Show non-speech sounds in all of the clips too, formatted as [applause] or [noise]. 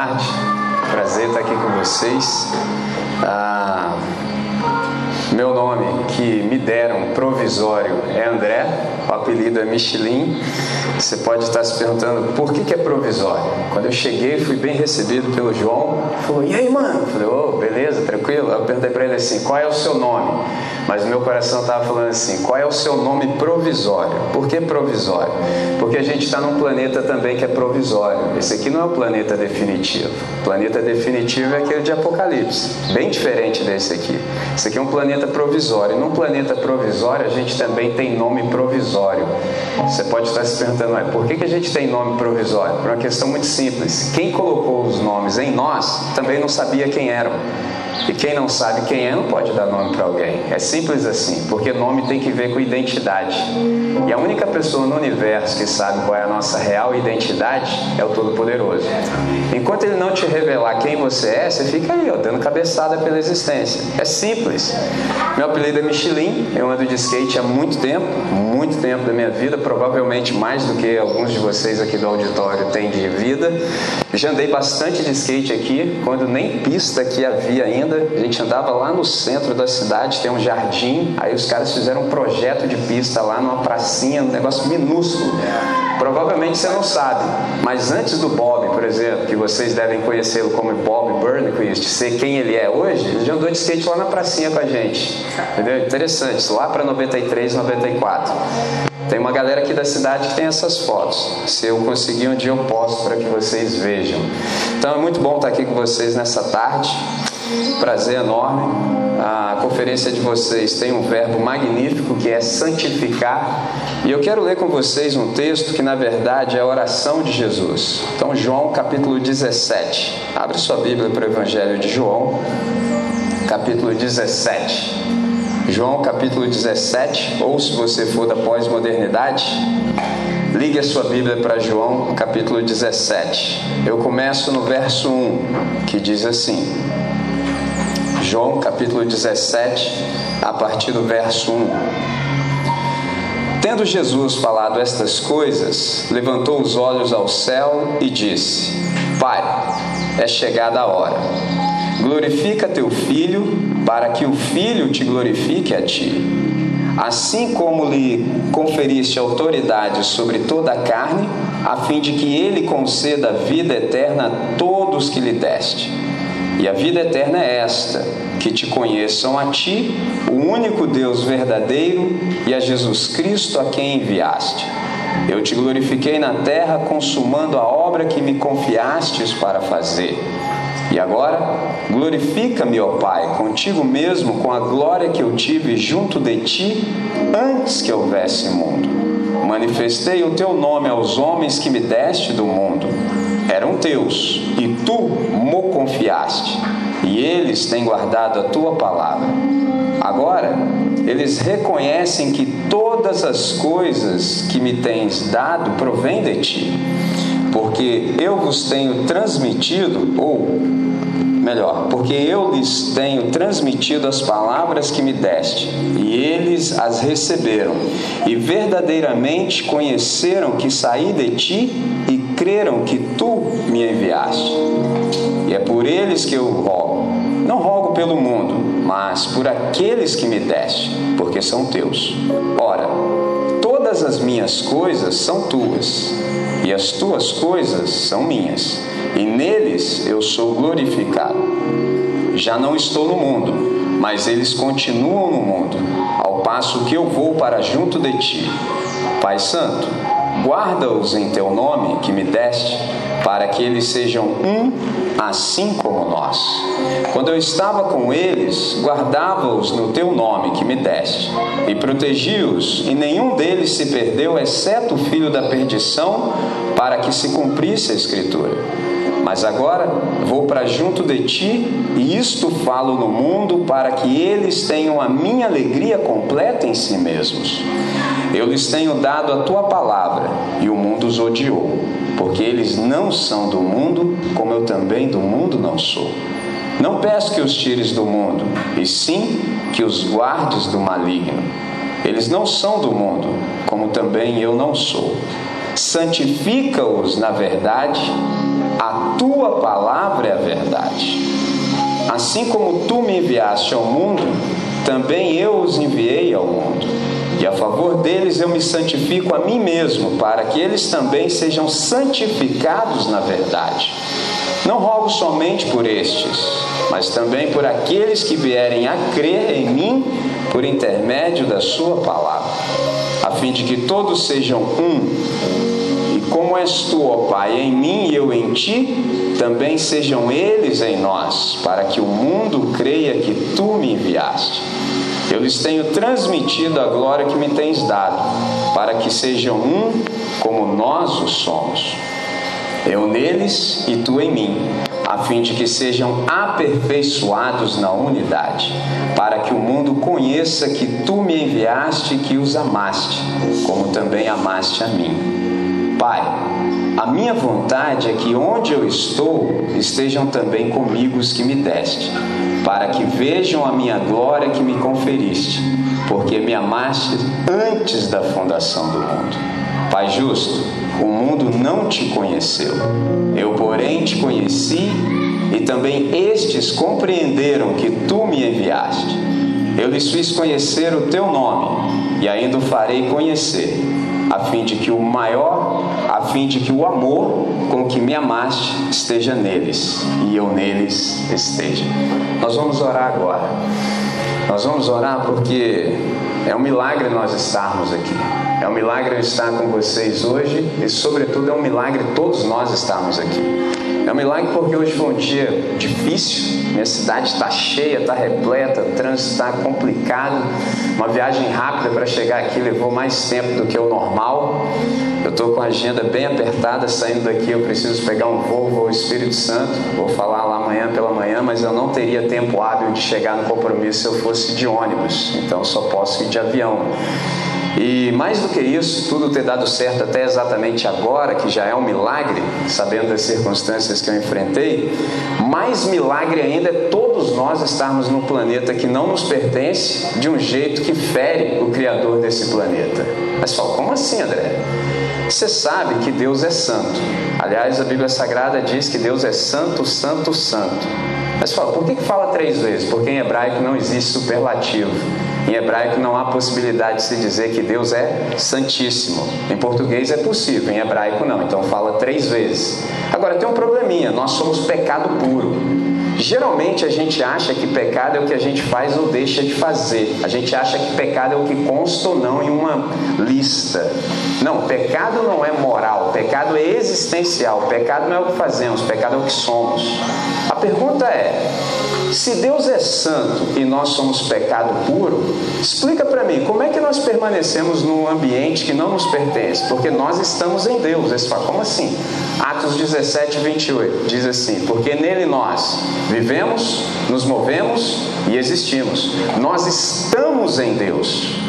tarde. Prazer estar aqui com vocês. Ah, meu nome que me deram provisório é André, o apelido é Michelin. Você pode estar se perguntando por que, que é provisório. Quando eu cheguei, fui bem recebido pelo João. Falou: E aí, mano? Falei: Ô, oh, beleza, tranquilo. Eu perguntei para ele assim: Qual é o seu nome? Mas meu coração estava falando assim: Qual é o seu nome provisório? Por que provisório? Porque a gente está num planeta também que é provisório. Esse aqui não é o planeta definitivo. O planeta definitivo é aquele de Apocalipse, bem diferente desse aqui. Esse aqui é um planeta provisório. E num planeta provisório, a gente também tem nome provisório. Você pode estar se perguntando, mas por que, que a gente tem nome provisório? Por uma questão muito simples. Quem colocou os nomes em nós também não sabia quem eram. E quem não sabe quem é não pode dar nome para alguém. É simples assim, porque nome tem que ver com identidade. E a única pessoa no universo que sabe qual é a nossa real identidade é o Todo-Poderoso. Enquanto ele não te revelar quem você é, você fica aí, ó, dando cabeçada pela existência. É simples. Meu apelido é Michelin, eu ando de skate há muito tempo, muito tempo da minha vida, provavelmente mais do que alguns de vocês aqui do auditório têm de vida. Já andei bastante de skate aqui, quando nem pista que havia ainda a gente andava lá no centro da cidade, tem um jardim, aí os caras fizeram um projeto de pista lá numa pracinha, um negócio minúsculo. Provavelmente você não sabe, mas antes do Bob, por exemplo, que vocês devem conhecê-lo como Bob Burnquist, ser quem ele é hoje, ele já andou de skate lá na pracinha com a gente. Entendeu? Interessante, lá para 93, 94. Tem uma galera aqui da cidade que tem essas fotos. Se eu conseguir um dia eu posto para que vocês vejam. Então é muito bom estar aqui com vocês nessa tarde. Prazer enorme. A conferência de vocês tem um verbo magnífico que é santificar. E eu quero ler com vocês um texto que, na verdade, é a oração de Jesus. Então, João capítulo 17. Abre sua Bíblia para o Evangelho de João, capítulo 17. João capítulo 17, ou se você for da pós-modernidade, ligue a sua Bíblia para João capítulo 17. Eu começo no verso 1, que diz assim: João capítulo 17, a partir do verso 1. Tendo Jesus falado estas coisas, levantou os olhos ao céu e disse: Pai, é chegada a hora. Glorifica teu filho, para que o filho te glorifique a ti. Assim como lhe conferiste autoridade sobre toda a carne, a fim de que ele conceda vida eterna a todos que lhe deste. E a vida eterna é esta: que te conheçam a ti, o único Deus verdadeiro, e a Jesus Cristo a quem enviaste. Eu te glorifiquei na terra, consumando a obra que me confiastes para fazer. E agora, glorifica-me, ó Pai, contigo mesmo, com a glória que eu tive junto de ti antes que houvesse mundo. Manifestei o teu nome aos homens que me deste do mundo eram teus, e tu confiaste, e eles têm guardado a tua palavra. Agora, eles reconhecem que todas as coisas que me tens dado provêm de ti, porque eu vos tenho transmitido, ou melhor, porque eu lhes tenho transmitido as palavras que me deste, e eles as receberam, e verdadeiramente conheceram que saí de ti e creram que tu me enviaste. E é por eles que eu rogo. Não rogo pelo mundo, mas por aqueles que me deste, porque são teus. Ora, todas as minhas coisas são tuas, e as tuas coisas são minhas, e neles eu sou glorificado. Já não estou no mundo, mas eles continuam no mundo, ao passo que eu vou para junto de ti. Pai Santo, Guarda-os em teu nome que me deste, para que eles sejam um, assim como nós. Quando eu estava com eles, guardava-os no teu nome que me deste, e protegi-os, e nenhum deles se perdeu, exceto o filho da perdição, para que se cumprisse a Escritura. Mas agora vou para junto de ti, e isto falo no mundo, para que eles tenham a minha alegria completa em si mesmos. Eu lhes tenho dado a tua palavra, e o mundo os odiou, porque eles não são do mundo, como eu também do mundo não sou. Não peço que os tires do mundo, e sim que os guardes do maligno. Eles não são do mundo, como também eu não sou. Santifica-os na verdade, a tua palavra é a verdade. Assim como tu me enviaste ao mundo, também eu os enviei ao mundo. E a favor deles eu me santifico a mim mesmo, para que eles também sejam santificados na verdade. Não rogo somente por estes, mas também por aqueles que vierem a crer em mim por intermédio da Sua palavra, a fim de que todos sejam um como és tu, ó Pai, em mim e eu em ti, também sejam eles em nós, para que o mundo creia que tu me enviaste. Eu lhes tenho transmitido a glória que me tens dado, para que sejam um como nós o somos. Eu neles e tu em mim, a fim de que sejam aperfeiçoados na unidade, para que o mundo conheça que tu me enviaste e que os amaste, como também amaste a mim. Pai, a minha vontade é que onde eu estou estejam também comigo os que me deste, para que vejam a minha glória que me conferiste, porque me amaste antes da fundação do mundo. Pai justo, o mundo não te conheceu, eu, porém, te conheci e também estes compreenderam que tu me enviaste. Eu lhes fiz conhecer o teu nome e ainda o farei conhecer a fim de que o maior, fim de que o amor com que me amaste esteja neles e eu neles esteja. Nós vamos orar agora. Nós vamos orar porque é um milagre nós estarmos aqui. É um milagre eu estar com vocês hoje e, sobretudo, é um milagre todos nós estarmos aqui. É um milagre porque hoje foi um dia difícil, minha cidade está cheia, está repleta, o trânsito está complicado. Uma viagem rápida para chegar aqui levou mais tempo do que o normal. Eu estou com a agenda bem apertada, saindo daqui eu preciso pegar um voo, ao Espírito Santo. Vou falar lá amanhã pela manhã, mas eu não teria tempo hábil de chegar no compromisso se eu fosse de ônibus, então só posso ir de avião. E mais do que isso, tudo ter dado certo até exatamente agora, que já é um milagre, sabendo das circunstâncias que eu enfrentei, mais milagre ainda é todos nós estarmos no planeta que não nos pertence de um jeito que fere o Criador desse planeta. Mas fala, como assim, André? Você sabe que Deus é santo. Aliás, a Bíblia Sagrada diz que Deus é santo, santo, santo. Mas fala, por que, fala três vezes? Porque em hebraico não existe superlativo. Em hebraico não há possibilidade de se dizer que Deus é santíssimo. Em português é possível, em hebraico não. Então fala três vezes. Agora tem um probleminha: nós somos pecado puro. Geralmente a gente acha que pecado é o que a gente faz ou deixa de fazer. A gente acha que pecado é o que consta ou não em uma lista. Não, pecado não é moral, pecado é existencial. Pecado não é o que fazemos, pecado é o que somos. A pergunta é: se Deus é santo e nós somos pecado puro, explica para mim, como é que nós permanecemos num ambiente que não nos pertence? Porque nós estamos em Deus. Eles falam, como assim? Atos 17, 28 diz assim: Porque nele nós vivemos, nos movemos e existimos. Nós estamos em Deus.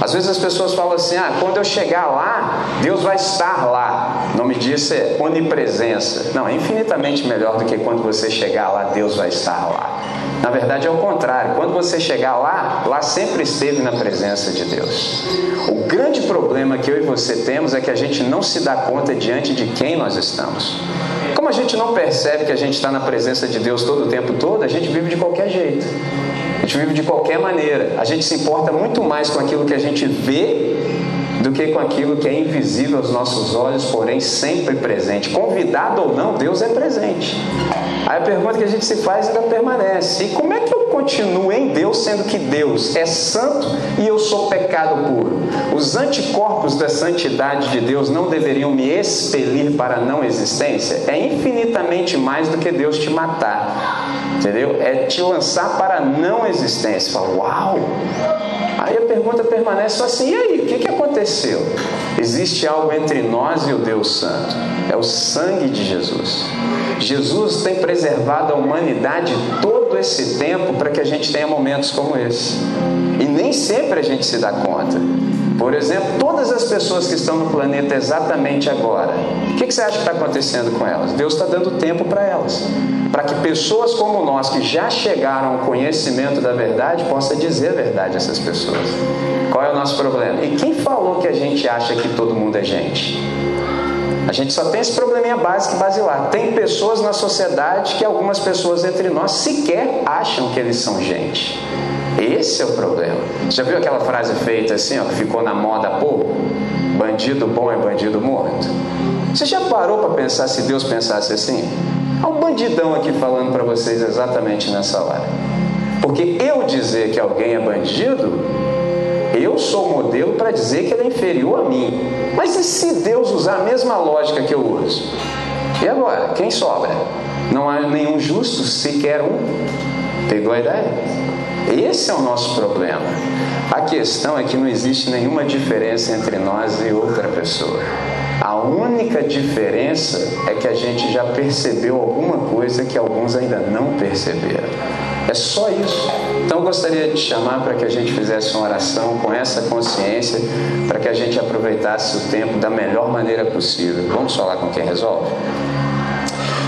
Às vezes as pessoas falam assim: ah, quando eu chegar lá, Deus vai estar lá. O nome disso é onipresença. Não, é infinitamente melhor do que quando você chegar lá, Deus vai estar lá. Na verdade é o contrário. Quando você chegar lá, lá sempre esteve na presença de Deus. O grande problema que eu e você temos é que a gente não se dá conta diante de quem nós estamos. Como a gente não percebe que a gente está na presença de Deus todo o tempo todo, a gente vive de qualquer jeito. A gente vive de qualquer maneira. A gente se importa muito mais com aquilo que a gente vê do que com aquilo que é invisível aos nossos olhos, porém sempre presente. Convidado ou não, Deus é presente. Aí a pergunta que a gente se faz ainda permanece: e como é que eu continuo em Deus, sendo que Deus é santo e eu sou pecado puro? Os anticorpos da santidade de Deus não deveriam me expelir para a não existência? É infinitamente mais do que Deus te matar. Entendeu? É te lançar para a não existência. Fala, uau! Aí a pergunta permanece só assim: e aí, o que, que aconteceu? Existe algo entre nós e o Deus Santo. É o sangue de Jesus. Jesus tem preservado a humanidade todo esse tempo para que a gente tenha momentos como esse. E nem sempre a gente se dá conta. Por exemplo, todas as pessoas que estão no planeta exatamente agora, o que, você acha que está acontecendo com elas? Deus está dando tempo para elas, para que pessoas como nós, que já chegaram ao conhecimento da verdade, possam dizer a verdade a essas pessoas. Qual é o nosso problema? E quem falou que a gente acha que todo mundo é gente? A gente só tem esse probleminha básico e basilar. Tem pessoas na sociedade que algumas pessoas entre nós sequer acham que eles são gente. Esse é o problema. Já viu aquela frase feita assim, ó, que ficou na moda há pouco? Bandido bom é bandido morto. Você já parou para pensar se Deus pensasse assim? Há um bandidão aqui falando para vocês exatamente nessa hora. Porque eu dizer que alguém é bandido, eu sou modelo para dizer que ele é inferior a mim. Mas e se Deus usar a mesma lógica que eu uso? E agora? Quem sobra? Não há nenhum justo, sequer um. Pegou a ideia? Esse é o nosso problema. A questão é que não existe nenhuma diferença entre nós e outra pessoa. A única diferença é que a gente já percebeu alguma coisa que alguns ainda não perceberam. É só isso. Então eu gostaria de chamar para que a gente fizesse uma oração com essa consciência, para que a gente aproveitasse o tempo da melhor maneira possível. Vamos falar com quem resolve?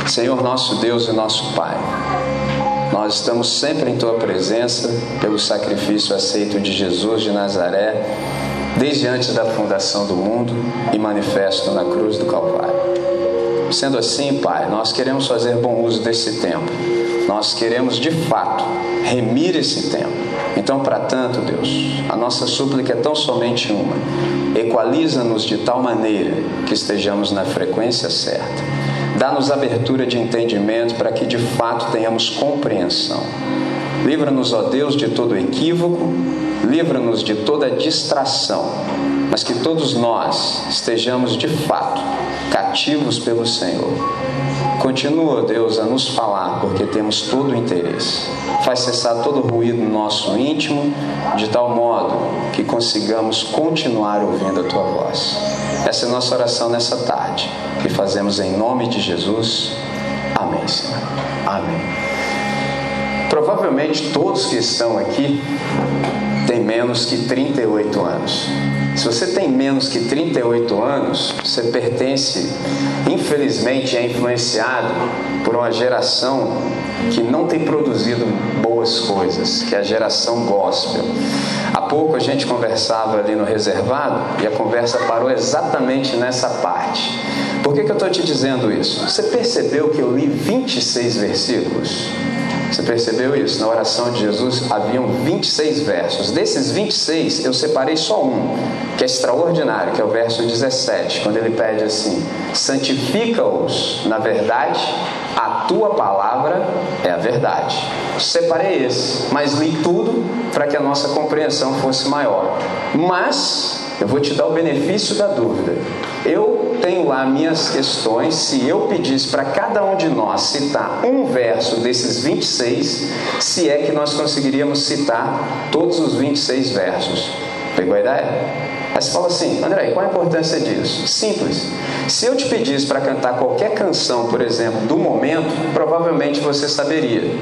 Senhor nosso Deus e nosso Pai. Nós estamos sempre em Tua presença pelo sacrifício aceito de Jesus de Nazaré, desde antes da fundação do mundo e manifesto na cruz do Calvário. Sendo assim, Pai, nós queremos fazer bom uso desse tempo. Nós queremos de fato remir esse tempo. Então, para tanto, Deus, a nossa súplica é tão somente uma: equaliza-nos de tal maneira que estejamos na frequência certa Dá-nos abertura de entendimento para que de fato tenhamos compreensão. Livra-nos, ó Deus, de todo equívoco, livra-nos de toda distração, mas que todos nós estejamos de fato cativos pelo Senhor. Continua, Deus, a nos falar, porque temos todo o interesse. Faz cessar todo o ruído no nosso íntimo, de tal modo que consigamos continuar ouvindo a tua voz. Essa é a nossa oração nessa tarde que fazemos em nome de Jesus. Amém, Senhor. Amém. Provavelmente todos que estão aqui têm menos que 38 anos. Se você tem menos que 38 anos, você pertence, infelizmente, é influenciado por uma geração que não tem produzido boas coisas, que é a geração gospel. Há pouco a gente conversava ali no reservado e a conversa parou exatamente nessa parte. Por que, que eu estou te dizendo isso? Você percebeu que eu li 26 versículos? Você percebeu isso? Na oração de Jesus haviam 26 versos. Desses 26, eu separei só um, que é extraordinário, que é o verso 17, quando ele pede assim: Santifica-os na verdade, a tua palavra é a verdade. Separei esse, mas li tudo para que a nossa compreensão fosse maior. Mas eu vou te dar o benefício da dúvida. Eu tenho lá minhas questões. Se eu pedisse para cada um de nós citar um verso desses 26, se é que nós conseguiríamos citar todos os 26 versos. Pegou a ideia? Aí você fala assim, André, qual a importância disso? Simples. Se eu te pedisse para cantar qualquer canção, por exemplo, do momento, provavelmente você saberia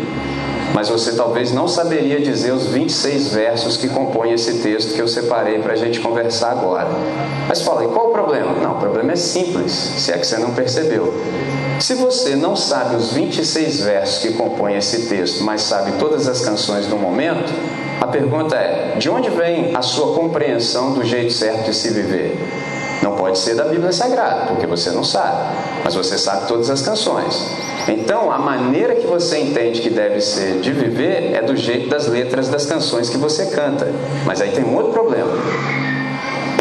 mas você talvez não saberia dizer os 26 versos que compõem esse texto que eu separei para a gente conversar agora. Mas fala, e qual o problema? Não, o problema é simples, se é que você não percebeu. Se você não sabe os 26 versos que compõem esse texto, mas sabe todas as canções do momento, a pergunta é: de onde vem a sua compreensão do jeito certo de se viver? Não pode ser da Bíblia Sagrada, porque você não sabe, mas você sabe todas as canções. Então, a maneira que você entende que deve ser de viver é do jeito das letras das canções que você canta. Mas aí tem um outro problema.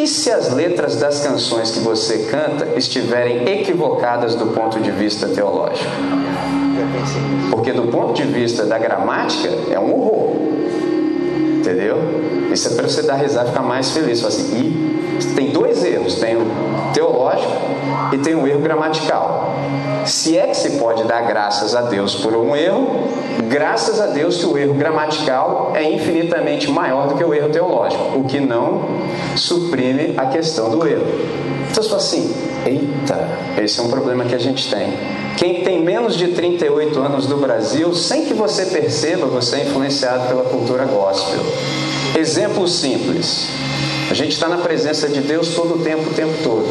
E se as letras das canções que você canta estiverem equivocadas do ponto de vista teológico? Porque do ponto de vista da gramática é um horror. Entendeu? Isso é para você dar risada e ficar mais feliz. Fala assim, e tem dois erros: tem o teológico e tem o erro gramatical. Se é que se pode dar graças a Deus por um erro, graças a Deus que o erro gramatical é infinitamente maior do que o erro teológico, o que não suprime a questão do erro. Então fala assim: eita, esse é um problema que a gente tem. Quem tem menos de 38 anos do Brasil, sem que você perceba, você é influenciado pela cultura gospel. Exemplo simples. A gente está na presença de Deus todo o tempo, o tempo todo.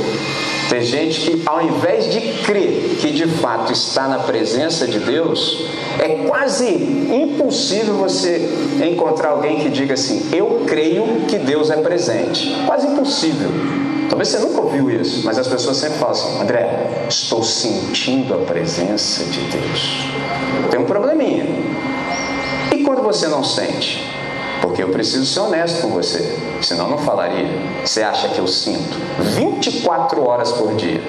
Tem gente que, ao invés de crer que de fato está na presença de Deus, é quase impossível você encontrar alguém que diga assim: Eu creio que Deus é presente. Quase impossível. Talvez você nunca ouviu isso, mas as pessoas sempre falam assim: André, estou sentindo a presença de Deus. Tem um probleminha. E quando você não sente? Porque eu preciso ser honesto com você, senão não falaria. Você acha que eu sinto 24 horas por dia.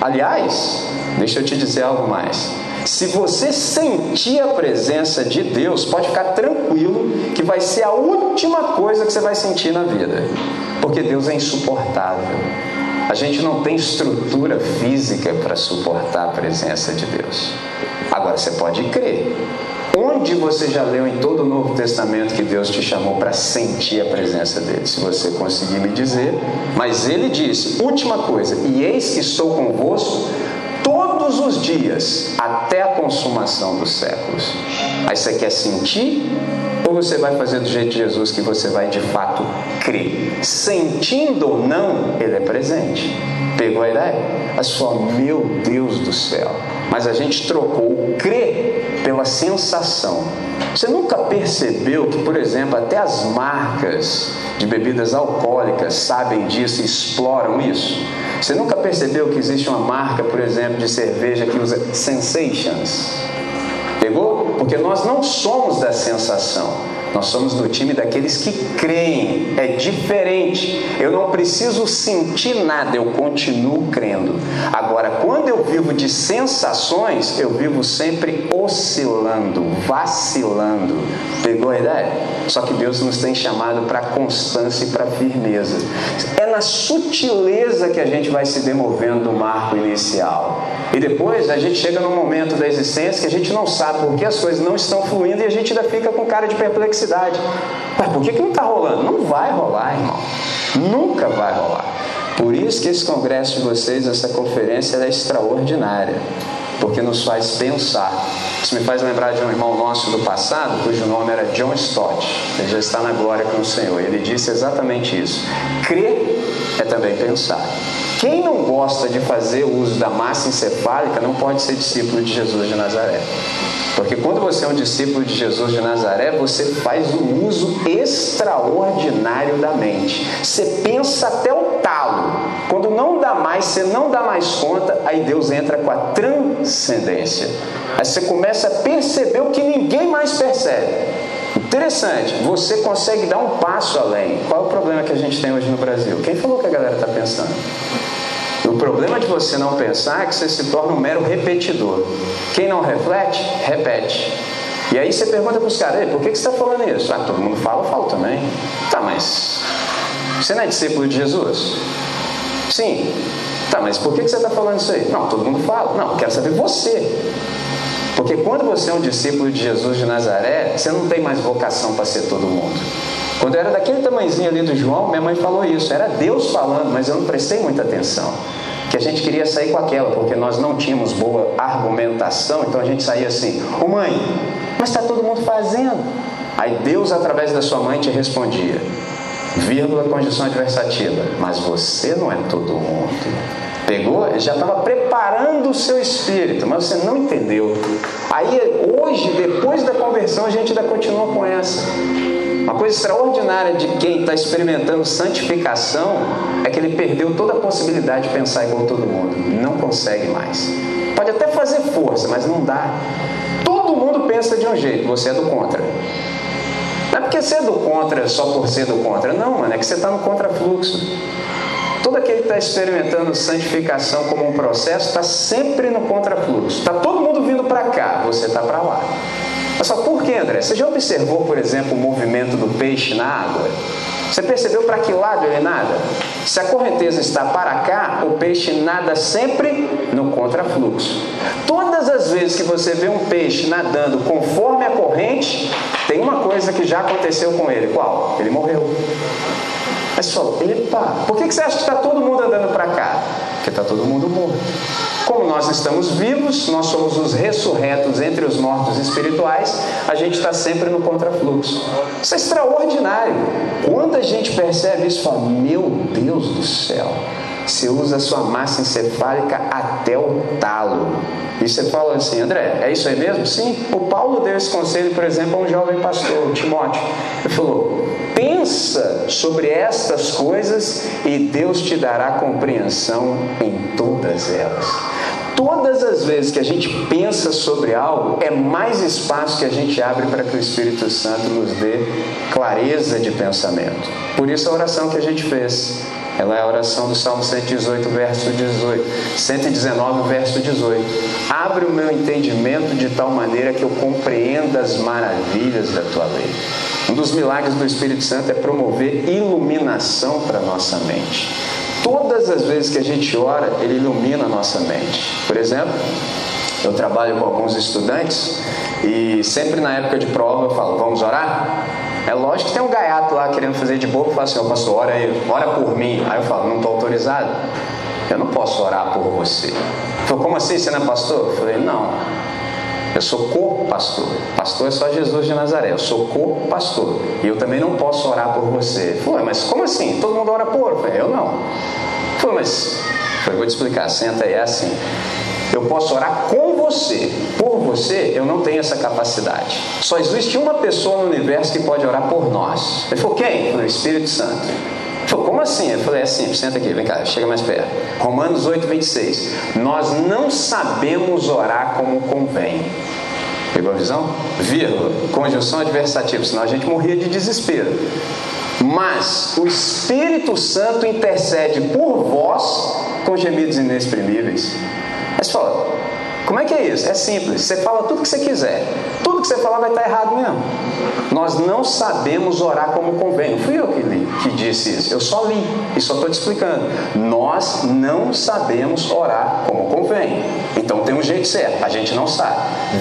Aliás, deixa eu te dizer algo mais. Se você sentir a presença de Deus, pode ficar tranquilo que vai ser a última coisa que você vai sentir na vida, porque Deus é insuportável. A gente não tem estrutura física para suportar a presença de Deus. Agora você pode crer. Onde você já leu em todo o Novo Testamento que Deus te chamou para sentir a presença dele? Se você conseguir me dizer. Mas ele disse: última coisa, e eis que estou convosco todos os dias, até a consumação dos séculos. Aí você quer sentir ou você vai fazer do jeito de Jesus que você vai de fato crer? Sentindo ou não, ele é presente. Pegou a ideia? Mas só, meu Deus do céu. Mas a gente trocou o crer pela sensação. Você nunca percebeu que, por exemplo, até as marcas de bebidas alcoólicas sabem disso e exploram isso? Você nunca percebeu que existe uma marca, por exemplo, de cerveja que usa sensations? Pegou? Porque nós não somos da sensação. Nós somos do time daqueles que creem. É diferente. Eu não preciso sentir nada, eu continuo crendo. Agora, quando eu vivo de sensações, eu vivo sempre oscilando, vacilando. Pegou a ideia? Só que Deus nos tem chamado para constância e para firmeza. É na sutileza que a gente vai se demovendo do marco inicial. E depois a gente chega num momento da existência que a gente não sabe por que as coisas não estão fluindo e a gente ainda fica com cara de perplexidade felicidade. Mas por que, que não está rolando? Não vai rolar, irmão. Nunca vai rolar. Por isso que esse congresso de vocês, essa conferência, é extraordinária. Porque nos faz pensar. Isso me faz lembrar de um irmão nosso do passado, cujo nome era John Stott. Ele já está na glória com o Senhor. Ele disse exatamente isso. Crer é também pensar. Quem não gosta de fazer uso da massa encefálica não pode ser discípulo de Jesus de Nazaré. Porque quando você é um discípulo de Jesus de Nazaré, você faz um uso extraordinário da mente. Você pensa até o talo. Quando não dá mais, você não dá mais conta, aí Deus entra com a transcendência. Aí você começa a perceber o que ninguém mais percebe. Interessante, você consegue dar um passo além. Qual é o problema que a gente tem hoje no Brasil? Quem falou que a galera está pensando? O problema de você não pensar é que você se torna um mero repetidor. Quem não reflete, repete. E aí você pergunta para os caras, por que, que você está falando isso? Ah, todo mundo fala, eu falo também. Tá, mas você não é discípulo de Jesus? Sim. Tá, mas por que, que você está falando isso aí? Não, todo mundo fala. Não, quero saber você. Porque quando você é um discípulo de Jesus de Nazaré, você não tem mais vocação para ser todo mundo. Quando eu era daquele tamanhozinho ali do João, minha mãe falou isso. Era Deus falando, mas eu não prestei muita atenção. Que a gente queria sair com aquela, porque nós não tínhamos boa argumentação, então a gente saía assim: Ô mãe, mas está todo mundo fazendo. Aí Deus, através da sua mãe, te respondia: vírgula, condição adversativa, mas você não é todo mundo. Pegou? Já estava preparando o seu espírito, mas você não entendeu. Aí, hoje, depois da conversão, a gente ainda continua com essa. Uma coisa extraordinária de quem está experimentando santificação é que ele perdeu toda a possibilidade de pensar igual todo mundo. Não consegue mais. Pode até fazer força, mas não dá. Todo mundo pensa de um jeito, você é do contra. Não é porque você é do contra só por ser do contra. Não, mano, é que você está no contrafluxo. Todo aquele que está experimentando santificação como um processo está sempre no contrafluxo. Está todo mundo vindo para cá, você está para lá. Mas só por que, André? Você já observou, por exemplo, o movimento do peixe na água? Você percebeu para que lado ele nada? Se a correnteza está para cá, o peixe nada sempre no contrafluxo. Todas as vezes que você vê um peixe nadando conforme a corrente, tem uma coisa que já aconteceu com ele. Qual? Ele morreu. Mas você falou, epa, por que você acha que está todo mundo andando para cá? Porque está todo mundo morto. Como nós estamos vivos, nós somos os ressurretos entre os mortos espirituais, a gente está sempre no contrafluxo. Isso é extraordinário. Quando a gente percebe isso, fala: Meu Deus do céu, Você usa a sua massa encefálica até o talo. E você fala assim, André, é isso aí mesmo? Sim. O Paulo deu esse conselho, por exemplo, a um jovem pastor, Timóteo. Ele falou: pensa sobre estas coisas e Deus te dará compreensão em todas elas. Todas as vezes que a gente pensa sobre algo, é mais espaço que a gente abre para que o Espírito Santo nos dê clareza de pensamento. Por isso a oração que a gente fez. Ela é a oração do Salmo 118, verso 18. 119, verso 18. Abre o meu entendimento de tal maneira que eu compreenda as maravilhas da tua lei. Um dos milagres do Espírito Santo é promover iluminação para nossa mente. Todas as vezes que a gente ora, ele ilumina a nossa mente. Por exemplo, eu trabalho com alguns estudantes e sempre na época de prova eu falo: vamos orar? É lógico que tem um gaiato lá querendo fazer de boca e fala assim: Ô pastor, ora aí, por mim. Aí eu falo: não estou autorizado. Eu não posso orar por você. Ele falou: como assim? Você não é pastor? Eu falei: não. Eu sou co-pastor. Pastor é só Jesus de Nazaré. Eu sou co-pastor. E eu também não posso orar por você. Foi, mas como assim? Todo mundo ora por? Eu falei, eu não. Foi, mas. Foi, vou te explicar. Senta aí, é assim. Eu posso orar com você. Por você, eu não tenho essa capacidade. Só existe uma pessoa no universo que pode orar por nós. Ele falou, quem? O Espírito Santo. Ele falou, como assim? Eu falei, é simples, senta aqui, vem cá, chega mais perto. Romanos 8, 26. Nós não sabemos orar como convém. Pegou a visão? Vírgula, conjunção adversativa, senão a gente morria de desespero. Mas o Espírito Santo intercede por vós com gemidos inexprimíveis. Mas fala, como é que é isso? É simples. Você fala tudo que você quiser. Tudo que você falar vai estar errado mesmo. Nós não sabemos orar como convém. Não fui eu que li, que disse isso. Eu só li e só estou te explicando. Nós não sabemos orar como convém. Então tem um jeito certo. A gente não sabe.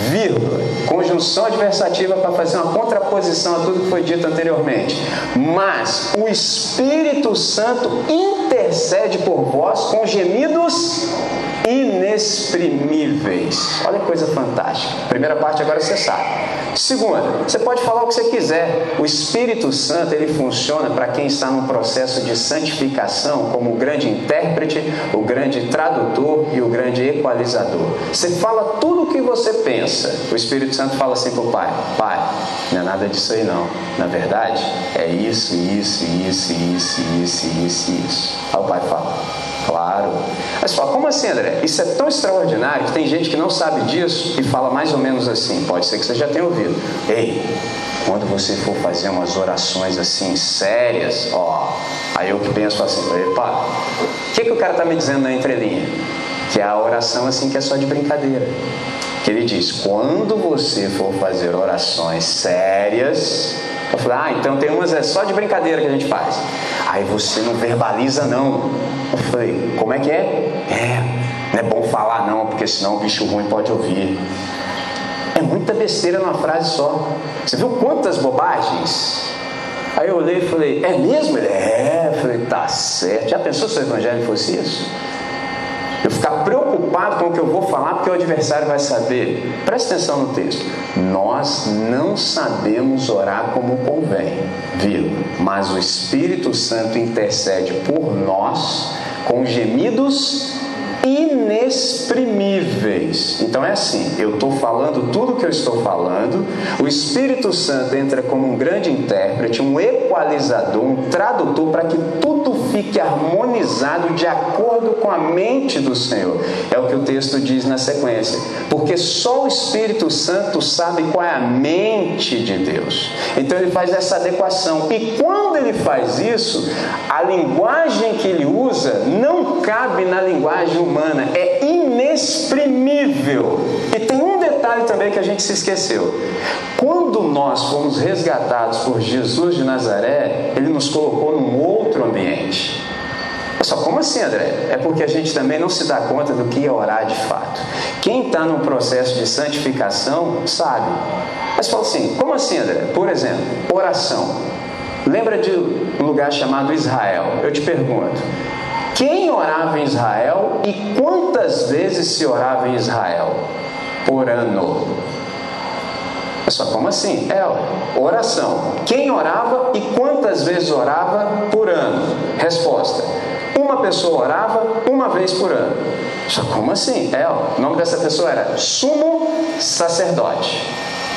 Vírgula. Conjunção adversativa para fazer uma contraposição a tudo que foi dito anteriormente. Mas o Espírito Santo intercede por vós com gemidos inexprimíveis. Olha que coisa fantástica. Primeira parte agora você sabe. Segunda, você pode falar o que você quiser. O Espírito Santo ele funciona para quem está num processo de santificação, como o grande intérprete, o grande tradutor e o grande equalizador. Você fala tudo o que você pensa. O Espírito Santo fala assim para o Pai: Pai, não é nada disso aí não. Na verdade, é isso, isso, isso, isso, isso, isso, isso. Aí o Pai fala: Claro. Mas fala, como assim, André? Isso é tão extraordinário que tem gente que não sabe disso e fala mais ou menos assim. Pode ser que você já tenha ouvido. Ei, quando você for fazer umas orações assim sérias, ó, aí eu que penso assim, epa, o que, que o cara está me dizendo na entrelinha? Que é a oração assim que é só de brincadeira. Que ele diz, quando você for fazer orações sérias, eu falei, ah, então tem umas é só de brincadeira que a gente faz. Aí você não verbaliza não. Eu falei, como é que é? É, não é bom falar não, porque senão o bicho ruim pode ouvir. É muita besteira numa frase só. Você viu quantas bobagens? Aí eu olhei e falei, é mesmo? Ele, é. Eu falei, tá certo. Já pensou se o evangelho fosse isso? Eu ficar preocupado com o que eu vou falar porque o adversário vai saber. Preste atenção no texto. Nós não sabemos orar como convém, viu? Mas o Espírito Santo intercede por nós com gemidos inexprimíveis. Então é assim: eu estou falando tudo o que eu estou falando, o Espírito Santo entra como um grande intérprete, um equalizador, um tradutor para que tudo fique harmonizado de acordo com a mente do Senhor. É o que o texto diz na sequência. Porque só o Espírito Santo sabe qual é a mente de Deus. Então ele faz essa adequação. E quando ele faz isso, a linguagem que ele usa não cabe na linguagem humana, é inexprimível. E tem um detalhe também que a gente se esqueceu. Quando nós fomos resgatados por Jesus de Nazaré, ele nos colocou num outro ambiente. Só como assim, André? É porque a gente também não se dá conta do que é orar de fato. Quem está num processo de santificação sabe. Mas fala assim, como assim, André? Por exemplo, oração. Lembra de um lugar chamado Israel? Eu te pergunto, quem orava em Israel e quantas vezes se orava em Israel por ano? Pessoal, como assim? É oração. Quem orava e quantas vezes orava por ano? Resposta: uma pessoa orava uma vez por ano. Só como assim? É, ó, o nome dessa pessoa era Sumo Sacerdote.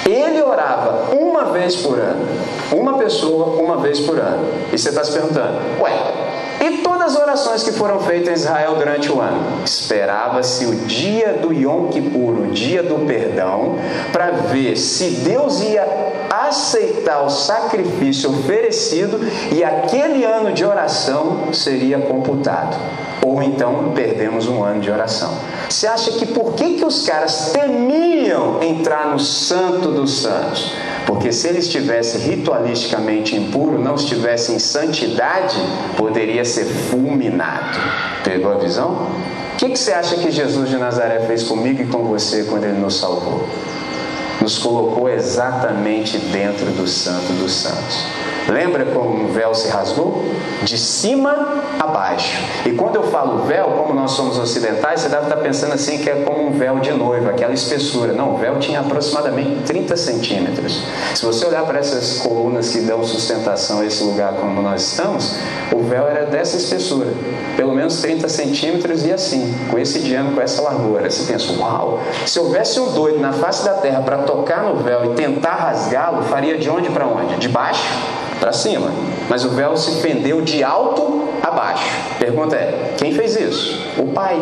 Ele orava uma vez por ano. Uma pessoa, uma vez por ano. E você está se perguntando, ué, e todas as orações que foram feitas em Israel durante o ano? Esperava-se o dia do Yom Kippur, o dia do perdão, para ver se Deus ia aceitar o sacrifício oferecido e aquele ano de oração seria computado. Ou então perdemos um ano de oração. Você acha que por que, que os caras temiam entrar no Santo dos Santos? Porque se ele estivesse ritualisticamente impuro, não estivesse em santidade, poderia ser fulminado. Pegou a visão? O que, que você acha que Jesus de Nazaré fez comigo e com você quando ele nos salvou? Nos colocou exatamente dentro do Santo dos Santos. Lembra como o véu se rasgou? De cima a baixo. E quando eu falo véu, como nós somos ocidentais, você deve estar pensando assim que é como um véu de noiva, aquela espessura. Não, o véu tinha aproximadamente 30 centímetros. Se você olhar para essas colunas que dão sustentação a esse lugar como nós estamos, o véu era dessa espessura, pelo menos 30 centímetros e assim, com esse diâmetro, com essa largura. Você pensa, uau, se houvesse um doido na face da terra para tocar no véu e tentar rasgá-lo, faria de onde para onde? De baixo para cima. Mas o véu se pendeu de alto a baixo. Pergunta é: quem fez isso? O Pai.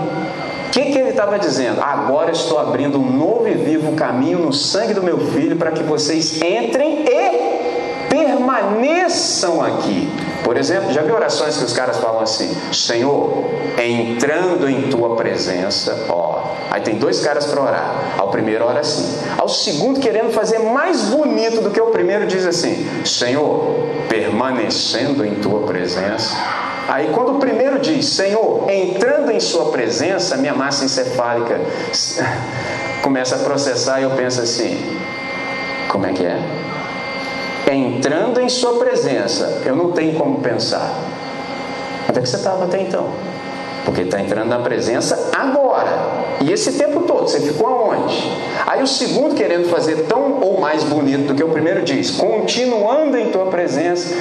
O que, que ele estava dizendo? Agora estou abrindo um novo e vivo caminho no sangue do meu filho para que vocês entrem e permaneçam aqui. Por exemplo, já vi orações que os caras falam assim: Senhor, entrando em tua presença, ó. Aí tem dois caras para orar. Ao primeiro ora assim. Ao segundo, querendo fazer mais bonito do que o primeiro, diz assim: Senhor, permanecendo em tua presença. Aí, quando o primeiro diz, Senhor, entrando em Sua presença, minha massa encefálica [laughs] começa a processar e eu penso assim: como é que é? Entrando em Sua presença, eu não tenho como pensar. Onde é que você estava até então? Porque está entrando na presença agora. E esse tempo todo, você ficou aonde? Aí o segundo, querendo fazer tão ou mais bonito do que o primeiro, diz: continuando em tua presença.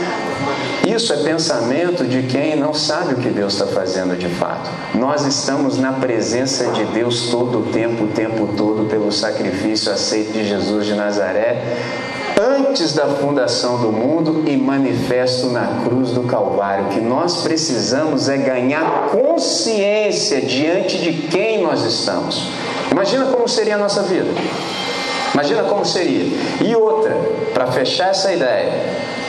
Isso é pensamento de quem não sabe o que Deus está fazendo de fato. Nós estamos na presença de Deus todo o tempo, o tempo todo, pelo sacrifício aceito de Jesus de Nazaré antes da fundação do mundo e manifesto na cruz do Calvário. O que nós precisamos é ganhar consciência diante de quem nós estamos. Imagina como seria a nossa vida. Imagina como seria. E outra, para fechar essa ideia,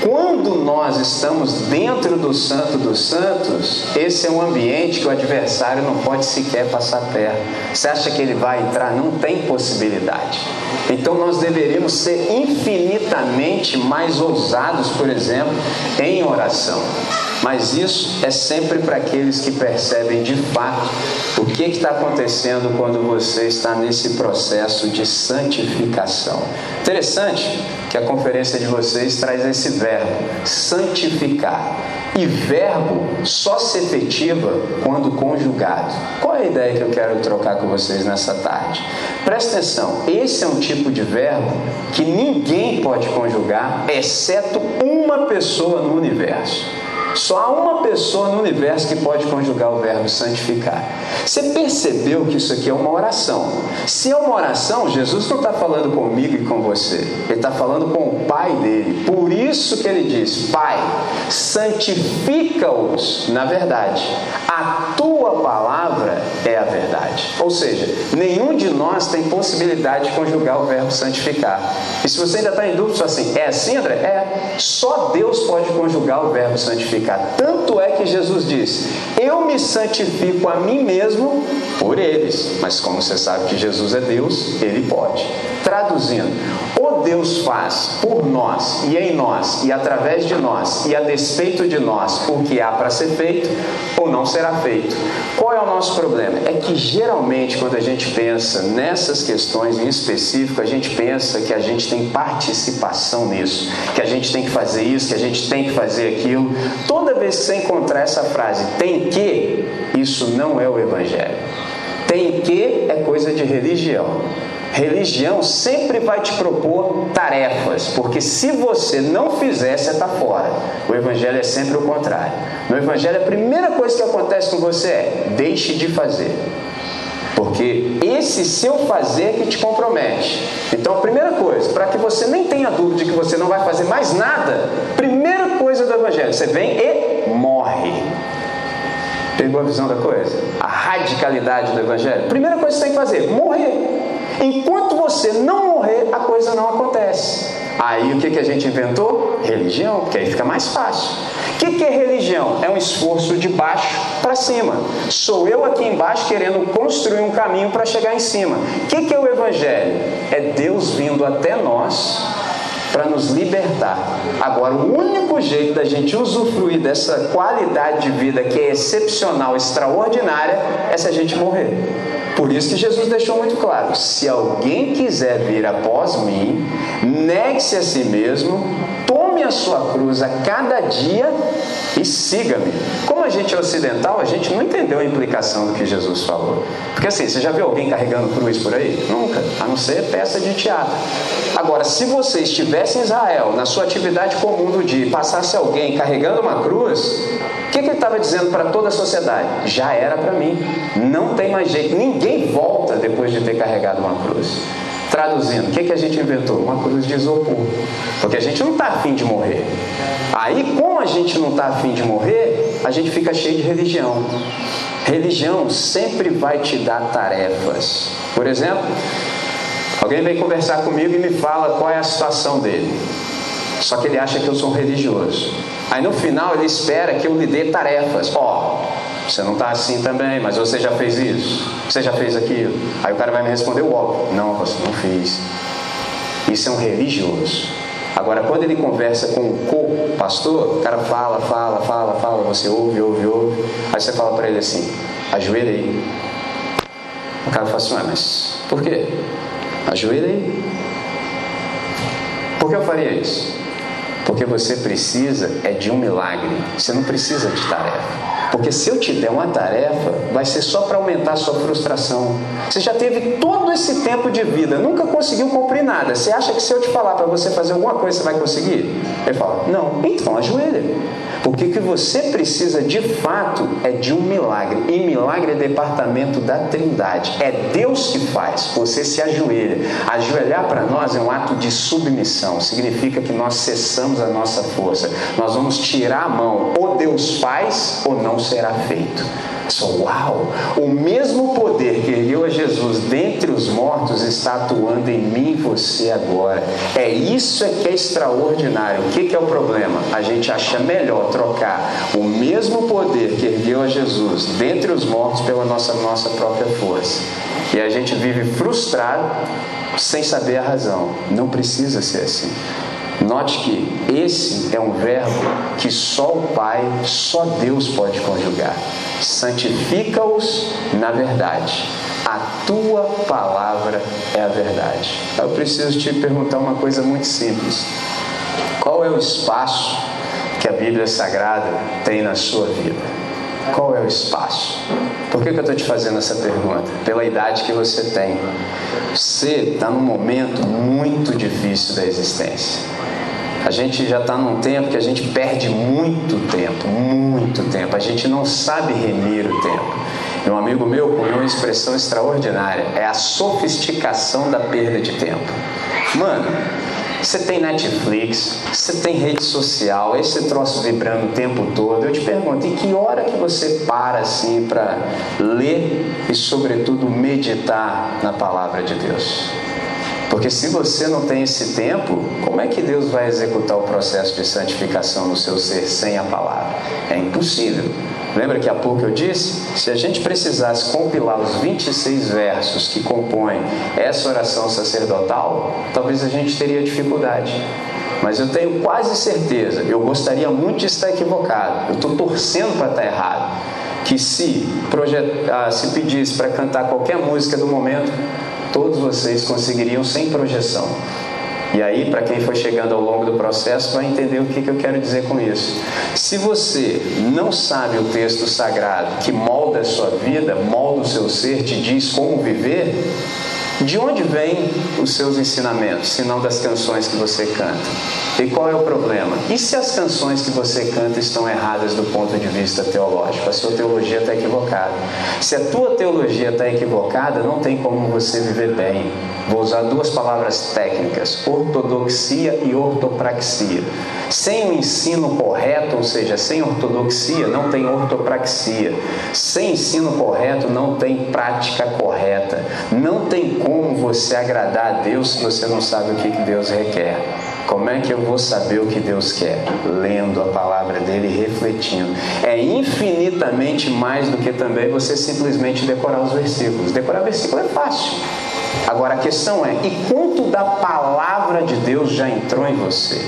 quando nós estamos dentro do Santo dos Santos, esse é um ambiente que o adversário não pode sequer passar perto. Você acha que ele vai entrar? Não tem possibilidade. Então nós deveríamos ser infinitamente mais ousados, por exemplo, em oração. Mas isso é sempre para aqueles que percebem de fato o que está acontecendo quando você está nesse processo de santificação. Interessante que a conferência de vocês traz esse verbo, santificar. E verbo só se efetiva quando conjugado. Qual é a ideia que eu quero trocar com vocês nessa tarde? Presta atenção, esse é um tipo de verbo que ninguém pode conjugar, exceto uma pessoa no universo. Só há uma pessoa no universo que pode conjugar o verbo santificar. Você percebeu que isso aqui é uma oração? Se é uma oração, Jesus não está falando comigo e com você. Ele está falando com o Pai dele. Por isso que ele diz: Pai, santifica-os na verdade. A tua palavra é a verdade. Ou seja, nenhum de nós tem possibilidade de conjugar o verbo santificar. E se você ainda está em dúvida, assim, é assim, André? É. Só Deus pode conjugar o verbo santificar santificar. Tanto é que Jesus diz: Eu me santifico a mim mesmo por eles. Mas como você sabe que Jesus é Deus, ele pode. Traduzindo, Deus faz por nós e em nós e através de nós e a despeito de nós o que há para ser feito, ou não será feito. Qual é o nosso problema? É que geralmente quando a gente pensa nessas questões em específico, a gente pensa que a gente tem participação nisso, que a gente tem que fazer isso, que a gente tem que fazer aquilo. Toda vez que você encontrar essa frase, tem que, isso não é o Evangelho. Tem que é coisa de religião. Religião sempre vai te propor tarefas, porque se você não fizer, você está fora. O Evangelho é sempre o contrário. No Evangelho, a primeira coisa que acontece com você é: deixe de fazer. Porque esse seu fazer que te compromete. Então, a primeira coisa, para que você nem tenha dúvida de que você não vai fazer mais nada, primeira coisa do Evangelho, você vem e morre. Pegou a visão da coisa? A radicalidade do Evangelho? Primeira coisa que você tem que fazer: morrer. Enquanto você não morrer, a coisa não acontece. Aí o que, que a gente inventou? Religião, porque aí fica mais fácil. O que, que é religião? É um esforço de baixo para cima. Sou eu aqui embaixo querendo construir um caminho para chegar em cima. O que, que é o Evangelho? É Deus vindo até nós para nos libertar. Agora, o único jeito da gente usufruir dessa qualidade de vida que é excepcional, extraordinária, é se a gente morrer. Por isso que Jesus deixou muito claro: se alguém quiser vir após mim, negue-se a si mesmo, tome a sua cruz a cada dia e siga-me. Como a gente é ocidental, a gente não entendeu a implicação do que Jesus falou. Porque assim, você já viu alguém carregando cruz por aí? Nunca, a não ser peça de teatro. Agora, se você estivesse em Israel, na sua atividade comum do dia, passasse alguém carregando uma cruz, o que, que ele estava dizendo para toda a sociedade? Já era para mim, não tem mais jeito, ninguém volta depois de ter carregado uma cruz. Traduzindo, o que, que a gente inventou? Uma cruz de isopor. Porque a gente não está afim de morrer. Aí, como a gente não está afim de morrer, a gente fica cheio de religião. Religião sempre vai te dar tarefas. Por exemplo, alguém vem conversar comigo e me fala qual é a situação dele. Só que ele acha que eu sou religioso. Aí no final ele espera que eu lhe dê tarefas. Ó, você não está assim também, mas você já fez isso, você já fez aquilo. Aí o cara vai me responder o Não, você não fiz. Isso é um religioso. Agora, quando ele conversa com o co-pastor, o cara fala, fala, fala, fala, você ouve, ouve, ouve. Aí você fala para ele assim: ajoelha aí. O cara fala assim: mas por quê? Ajoelha aí. Por que eu faria isso? Porque você precisa é de um milagre. Você não precisa de tarefa. Porque se eu te der uma tarefa, vai ser só para aumentar a sua frustração. Você já teve todo esse tempo de vida, nunca conseguiu cumprir nada. Você acha que se eu te falar para você fazer alguma coisa, você vai conseguir? Ele fala: Não, então ajoelha. O que você precisa de fato é de um milagre. E milagre é departamento da Trindade. É Deus que faz. Você se ajoelha. Ajoelhar para nós é um ato de submissão. Significa que nós cessamos a nossa força. Nós vamos tirar a mão. Ou Deus faz ou não será feito. Só uau! O mesmo poder que ergueu a Jesus dentre os mortos está atuando em mim e você agora. É isso é que é extraordinário. O que, que é o problema? A gente acha melhor trocar o mesmo poder que ergueu a Jesus dentre os mortos pela nossa, nossa própria força. E a gente vive frustrado sem saber a razão. Não precisa ser assim. Note que esse é um verbo que só o Pai, só Deus pode conjugar. Santifica-os na verdade. A tua palavra é a verdade. Eu preciso te perguntar uma coisa muito simples. Qual é o espaço que a Bíblia Sagrada tem na sua vida? Qual é o espaço? Por que, que eu estou te fazendo essa pergunta? Pela idade que você tem. Você está num momento muito difícil da existência. A gente já está num tempo que a gente perde muito tempo, muito tempo. A gente não sabe remir o tempo. E um amigo meu cunhou uma expressão extraordinária: é a sofisticação da perda de tempo. Mano, você tem Netflix, você tem rede social, esse troço vibrando o tempo todo. Eu te pergunto, em que hora que você para assim para ler e, sobretudo, meditar na palavra de Deus? Porque se você não tem esse tempo, como é que Deus vai executar o processo de santificação no seu ser sem a palavra? É impossível. Lembra que há pouco eu disse? Se a gente precisasse compilar os 26 versos que compõem essa oração sacerdotal, talvez a gente teria dificuldade. Mas eu tenho quase certeza, eu gostaria muito de estar equivocado, eu estou torcendo para estar errado, que se, ah, se pedisse para cantar qualquer música do momento, todos vocês conseguiriam sem projeção. E aí, para quem foi chegando ao longo do processo, vai entender o que, que eu quero dizer com isso. Se você não sabe o texto sagrado que molda a sua vida, molda o seu ser, te diz como viver, De onde vêm os seus ensinamentos, se não das canções que você canta? E qual é o problema? E se as canções que você canta estão erradas do ponto de vista teológico? A sua teologia está equivocada. Se a tua teologia está equivocada, não tem como você viver bem. Vou usar duas palavras técnicas: ortodoxia e ortopraxia. Sem o ensino correto, ou seja, sem ortodoxia, não tem ortopraxia. Sem ensino correto, não tem prática correta. Não tem como você agradar a Deus se você não sabe o que Deus requer. Como é que eu vou saber o que Deus quer? Lendo a palavra dele e refletindo. É infinitamente mais do que também você simplesmente decorar os versículos. Decorar versículo é fácil. Agora a questão é: e quanto da palavra de Deus já entrou em você?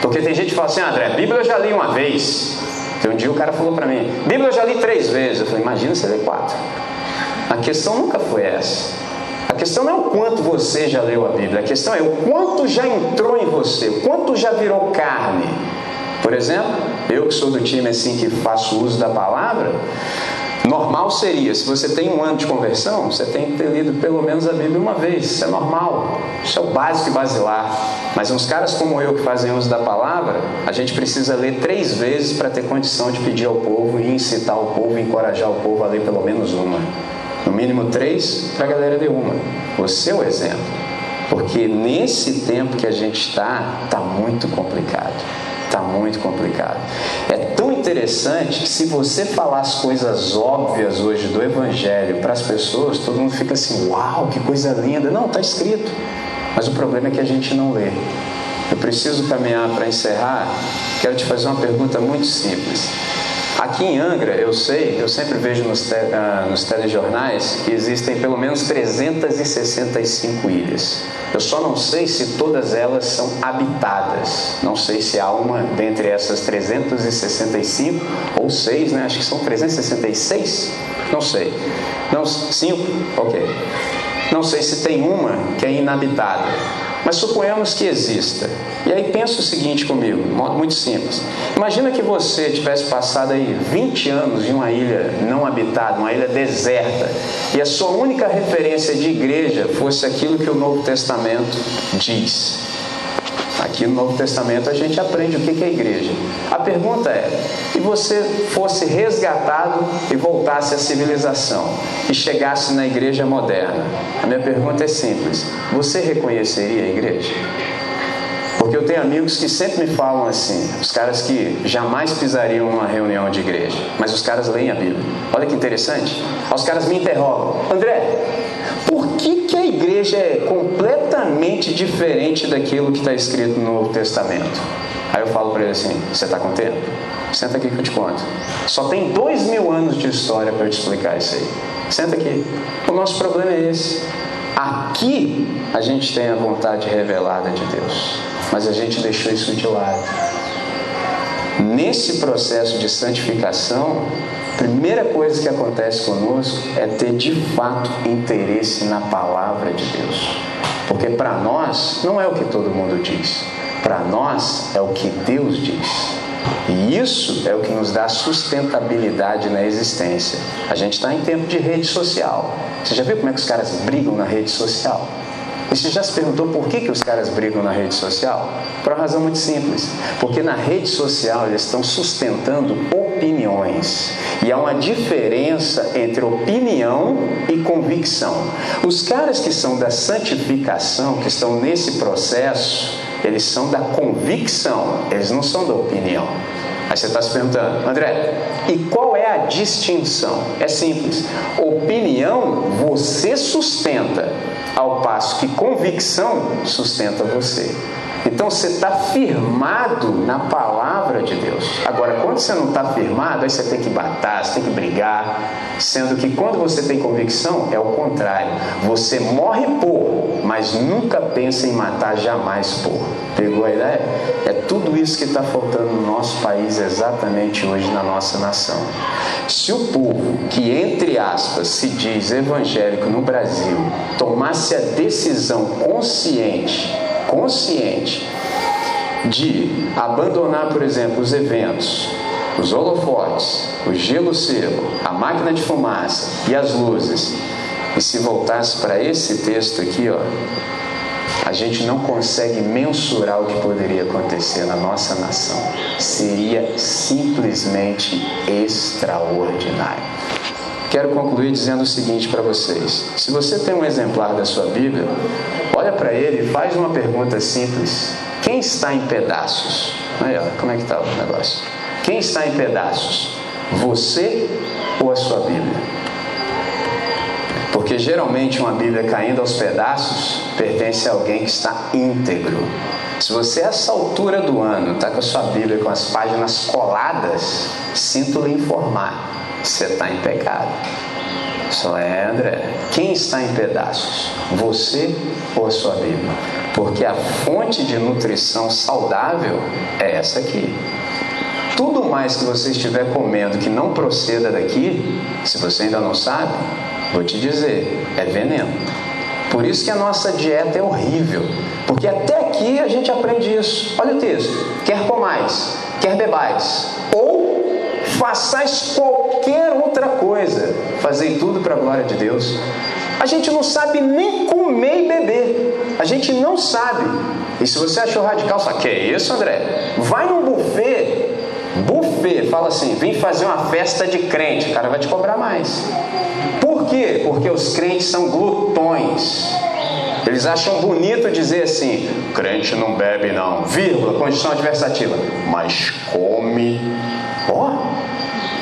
Porque tem gente que fala assim, ah, André, a Bíblia eu já li uma vez. Então um dia o cara falou para mim, Bíblia eu já li três vezes. Eu falei, imagina você ler quatro. A questão nunca foi essa. Questão não é o quanto você já leu a Bíblia, a questão é o quanto já entrou em você, o quanto já virou carne. Por exemplo, eu que sou do time assim que faço uso da palavra, Normal seria, se você tem um ano de conversão, você tem que ter lido pelo menos a Bíblia uma vez. Isso é normal. Isso é o básico e basilar. Mas uns caras como eu que fazem uso da palavra, a gente precisa ler três vezes para ter condição de pedir ao povo e incitar o povo, encorajar o povo a ler pelo menos uma. No mínimo três, para a galera de uma. Você é o exemplo. Porque nesse tempo que a gente está, está muito complicado. Está muito complicado. É tão interessante que se você falar as coisas óbvias hoje do Evangelho para as pessoas, todo mundo fica assim, uau, que coisa linda. Não, está escrito. Mas o problema é que a gente não lê. Eu preciso caminhar para encerrar. Quero te fazer uma pergunta muito simples. Aqui em Angra, eu sei, eu sempre vejo nos, te, uh, nos telejornais que existem pelo menos 365 ilhas. Eu só não sei se todas elas são habitadas. Não sei se há uma dentre essas 365 ou seis, né? Acho que são 366. Não sei. Não, cinco? Ok. Não sei se tem uma que é inabitada. Mas suponhamos que exista. E aí pensa o seguinte comigo, de modo muito simples. Imagina que você tivesse passado aí 20 anos em uma ilha não habitada, uma ilha deserta, e a sua única referência de igreja fosse aquilo que o Novo Testamento diz. Aqui no Novo Testamento a gente aprende o que é igreja. A pergunta é: e você fosse resgatado e voltasse à civilização e chegasse na igreja moderna? A minha pergunta é simples: você reconheceria a igreja? Porque eu tenho amigos que sempre me falam assim, os caras que jamais pisariam numa reunião de igreja, mas os caras leem a Bíblia. Olha que interessante. Os caras me interrogam: André, por que, que a igreja é completamente diferente daquilo que está escrito no Novo Testamento? Aí eu falo para ele assim: Você está com tempo? Senta aqui que eu te conto. Só tem dois mil anos de história para eu te explicar isso aí. Senta aqui. O nosso problema é esse. Aqui a gente tem a vontade revelada de Deus, mas a gente deixou isso de lado. Nesse processo de santificação, primeira coisa que acontece conosco é ter de fato interesse na palavra de Deus. Porque para nós não é o que todo mundo diz, para nós é o que Deus diz. E isso é o que nos dá sustentabilidade na existência. A gente está em tempo de rede social. Você já viu como é que os caras brigam na rede social? E você já se perguntou por que, que os caras brigam na rede social? Por uma razão muito simples. Porque na rede social eles estão sustentando opiniões. E há uma diferença entre opinião e convicção. Os caras que são da santificação, que estão nesse processo, eles são da convicção, eles não são da opinião. Aí você está se perguntando, André, e qual é a distinção? É simples. Opinião você sustenta, ao passo que convicção sustenta você. Então você está firmado na palavra de Deus. Agora, quando você não está firmado, aí você tem que bater, você tem que brigar. Sendo que quando você tem convicção, é o contrário. Você morre por, mas nunca pensa em matar jamais por. Pegou a ideia? É tudo isso que está faltando no nosso país exatamente hoje na nossa nação. Se o povo, que entre aspas se diz evangélico no Brasil, tomasse a decisão consciente consciente de abandonar, por exemplo, os eventos, os holofotes, o gelo seco, a máquina de fumaça e as luzes E se voltasse para esse texto aqui, ó, a gente não consegue mensurar o que poderia acontecer na nossa nação. Seria simplesmente extraordinário. Quero concluir dizendo o seguinte para vocês: se você tem um exemplar da sua Bíblia, olha para ele e faz uma pergunta simples: quem está em pedaços? Aí, ó, como é que está o negócio? Quem está em pedaços? Você ou a sua Bíblia? Porque geralmente uma Bíblia caindo aos pedaços pertence a alguém que está íntegro. Se você, a essa altura do ano, está com a sua Bíblia com as páginas coladas, sinto lhe informar, você está em pecado. Só é, André, quem está em pedaços? Você ou a sua Bíblia? Porque a fonte de nutrição saudável é essa aqui. Tudo mais que você estiver comendo que não proceda daqui, se você ainda não sabe, Vou te dizer, é veneno. Por isso que a nossa dieta é horrível. Porque até aqui a gente aprende isso. Olha o texto: quer comais, quer bebais, ou façais qualquer outra coisa, fazei tudo para a glória de Deus. A gente não sabe nem comer e beber. A gente não sabe. E se você achou radical, só que é isso, André? Vai num buffet, buffet, fala assim, vem fazer uma festa de crente, o cara vai te cobrar mais quê? Porque os crentes são glutões. Eles acham bonito dizer assim: crente não bebe, não, vírgula, condição adversativa, mas come. Ó, oh,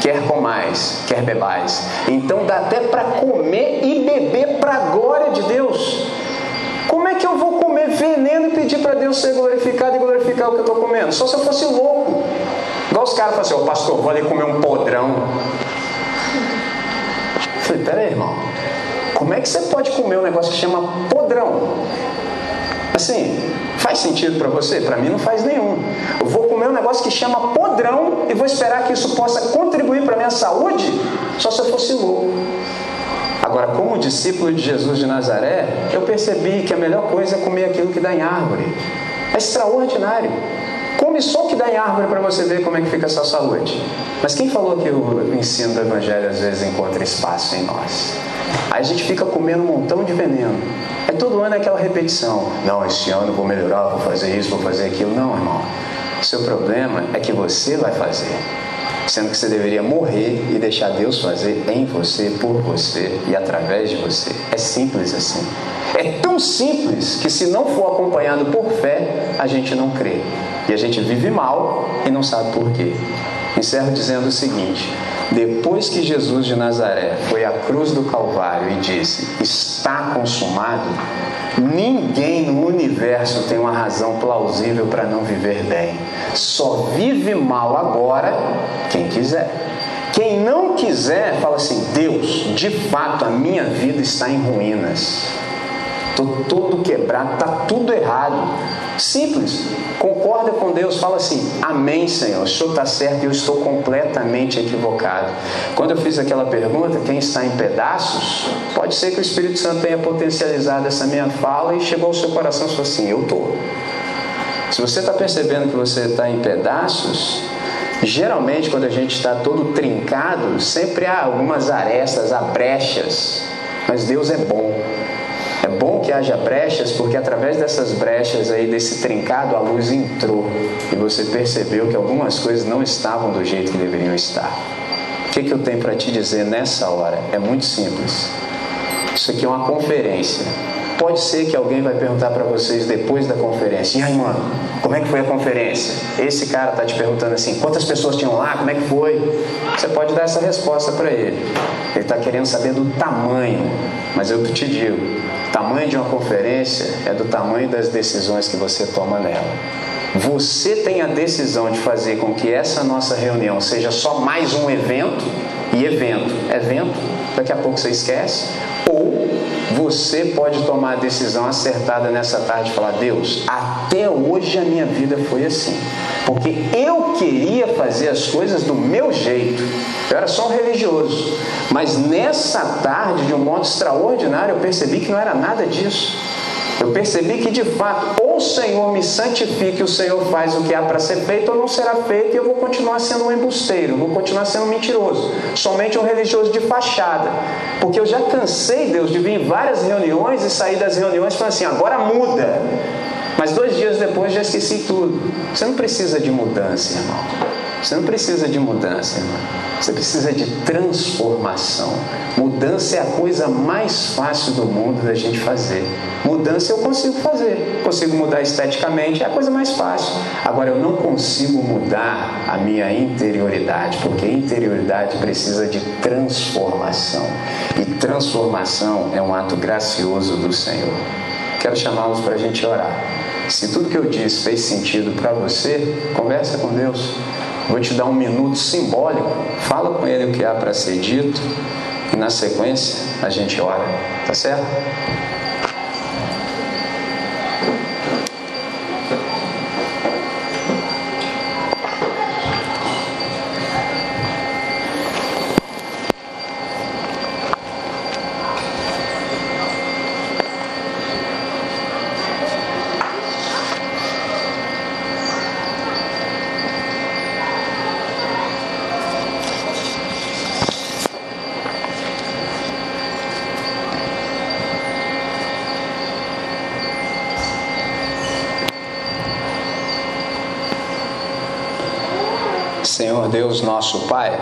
quer comais, quer bebais. Então dá até para comer e beber para a glória de Deus. Como é que eu vou comer veneno e pedir para Deus ser glorificado e glorificar o que eu estou comendo? Só se eu fosse louco. Igual os caras falam assim: Ô oh, pastor, vou ali comer um podrão. Falei, peraí, irmão, como é que você pode comer um negócio que chama podrão? Assim, faz sentido para você? Para mim não faz nenhum. Eu vou comer um negócio que chama podrão e vou esperar que isso possa contribuir para a minha saúde? Só se eu fosse louco. Agora, como discípulo de Jesus de Nazaré, eu percebi que a melhor coisa é comer aquilo que dá em árvore. É extraordinário. Come só o que dá em árvore para você ver como é que fica a sua saúde. Mas quem falou que o ensino do Evangelho às vezes encontra espaço em nós? Aí a gente fica comendo um montão de veneno. Aí todo ano é aquela repetição. Não, esse ano vou melhorar, vou fazer isso, vou fazer aquilo. Não, irmão. O seu problema é que você vai fazer. Sendo que você deveria morrer e deixar Deus fazer em você, por você e através de você. É simples assim. É tão simples que se não for acompanhado por fé, a gente não crê. E a gente vive mal e não sabe por quê. Encerro dizendo o seguinte: depois que Jesus de Nazaré foi à cruz do Calvário e disse: Está consumado, ninguém no universo tem uma razão plausível para não viver bem. Só vive mal agora quem quiser. Quem não quiser, fala assim: Deus, de fato a minha vida está em ruínas. Estou todo quebrado, está tudo errado. Simples. Concorda com Deus, fala assim: Amém, Senhor. O Senhor está certo e eu estou completamente equivocado. Quando eu fiz aquela pergunta, quem está em pedaços, pode ser que o Espírito Santo tenha potencializado essa minha fala e chegou ao seu coração e falou assim: Eu estou. Se você está percebendo que você está em pedaços, geralmente quando a gente está todo trincado, sempre há algumas arestas, há brechas. Mas Deus é bom. É bom que haja brechas, porque através dessas brechas aí, desse trincado, a luz entrou e você percebeu que algumas coisas não estavam do jeito que deveriam estar. O que, que eu tenho para te dizer nessa hora? É muito simples. Isso aqui é uma conferência. Pode ser que alguém vai perguntar para vocês depois da conferência: e aí, mano, como é que foi a conferência? Esse cara tá te perguntando assim: quantas pessoas tinham lá? Como é que foi? Você pode dar essa resposta para ele. Ele está querendo saber do tamanho, mas eu te digo: o tamanho de uma conferência é do tamanho das decisões que você toma nela. Você tem a decisão de fazer com que essa nossa reunião seja só mais um evento, e evento, evento, daqui a pouco você esquece, ou você pode tomar a decisão acertada nessa tarde e falar: Deus, até hoje a minha vida foi assim. Porque eu queria fazer as coisas do meu jeito. Eu era só um religioso. Mas nessa tarde, de um modo extraordinário, eu percebi que não era nada disso. Eu percebi que de fato, o Senhor me santifica e o Senhor faz o que há para ser feito, ou não será feito e eu vou continuar sendo um embusteiro, vou continuar sendo um mentiroso, somente um religioso de fachada. Porque eu já cansei, Deus, de vir em várias reuniões e sair das reuniões falando assim: agora muda. Mas dois dias depois já esqueci tudo. Você não precisa de mudança, irmão. Você não precisa de mudança, irmão. Você precisa de transformação. Mudança é a coisa mais fácil do mundo da gente fazer. Mudança eu consigo fazer. Consigo mudar esteticamente, é a coisa mais fácil. Agora eu não consigo mudar a minha interioridade, porque interioridade precisa de transformação. E transformação é um ato gracioso do Senhor. Quero chamá-los para a gente orar. Se tudo que eu disse fez sentido para você, conversa com Deus. Vou te dar um minuto simbólico. Fala com ele o que há para ser dito. E na sequência a gente ora. Tá certo? Senhor Deus, nosso Pai,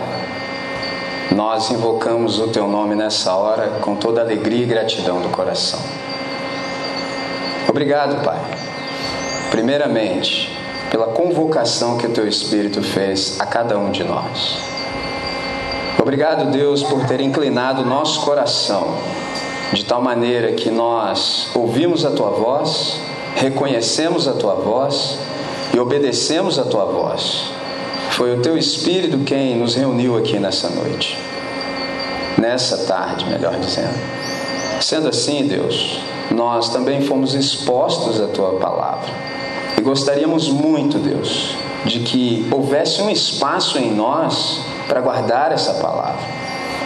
nós invocamos o Teu nome nessa hora com toda alegria e gratidão do coração. Obrigado, Pai, primeiramente, pela convocação que o Teu Espírito fez a cada um de nós. Obrigado, Deus, por ter inclinado nosso coração de tal maneira que nós ouvimos a Tua voz, reconhecemos a Tua voz e obedecemos a Tua voz foi o teu Espírito quem nos reuniu aqui nessa noite, nessa tarde, melhor dizendo. Sendo assim, Deus, nós também fomos expostos à tua palavra e gostaríamos muito, Deus, de que houvesse um espaço em nós para guardar essa palavra.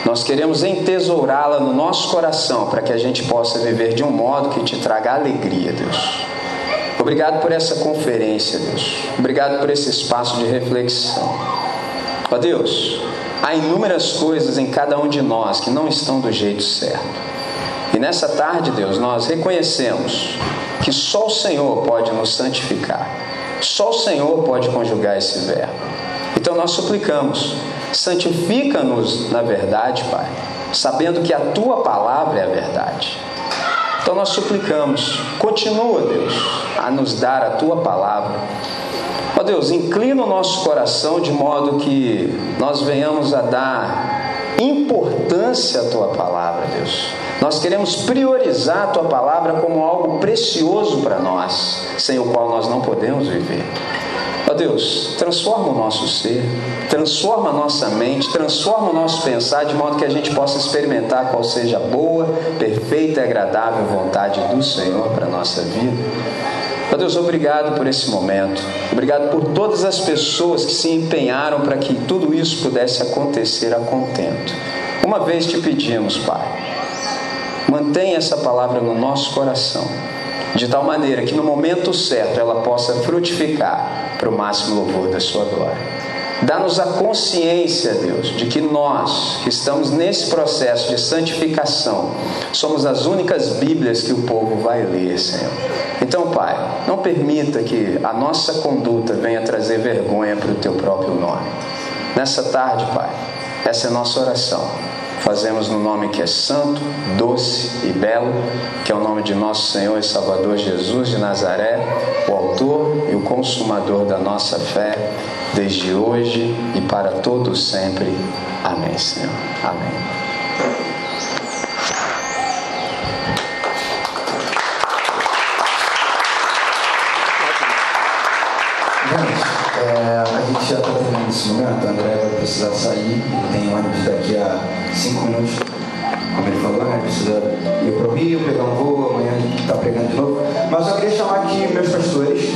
Nós queremos entesourá-la no nosso coração para que a gente possa viver de um modo que te traga alegria, Deus. Obrigado por essa conferência, Deus. Obrigado por esse espaço de reflexão. Ó Deus, há inúmeras coisas em cada um de nós que não estão do jeito certo. E nessa tarde, Deus, nós reconhecemos que só o Senhor pode nos santificar. Só o Senhor pode conjugar esse verbo. Então nós suplicamos, santifica-nos na verdade, Pai, sabendo que a tua palavra é a verdade. Então nós suplicamos, continua, Deus, a nos dar a tua palavra. Ó Deus, inclina o nosso coração de modo que nós venhamos a dar importância à tua palavra, Deus. Nós queremos priorizar a tua palavra como algo precioso para nós, sem o qual nós não podemos viver. Ó Deus, transforma o nosso ser, transforma a nossa mente, transforma o nosso pensar de modo que a gente possa experimentar qual seja a boa, perfeita e agradável vontade do Senhor para a nossa vida. Ó Deus, obrigado por esse momento. Obrigado por todas as pessoas que se empenharam para que tudo isso pudesse acontecer a contento. Uma vez te pedimos, Pai, mantenha essa palavra no nosso coração, de tal maneira que no momento certo ela possa frutificar para o máximo louvor da sua glória. Dá-nos a consciência, Deus, de que nós, que estamos nesse processo de santificação, somos as únicas Bíblias que o povo vai ler, Senhor. Então, Pai, não permita que a nossa conduta venha trazer vergonha para o teu próprio nome. Nessa tarde, Pai, essa é a nossa oração fazemos no nome que é santo, doce e belo, que é o nome de nosso Senhor e Salvador Jesus de Nazaré, o autor e o consumador da nossa fé, desde hoje e para todos sempre. Amém, Senhor. Amém. É, a gente já está terminando esse momento, André vai precisar sair, tem ônibus daqui a cinco minutos, como ele falou, né? Precisa ir para o Rio, pegar um voo, amanhã está pregando de novo. Mas eu queria chamar aqui meus pastores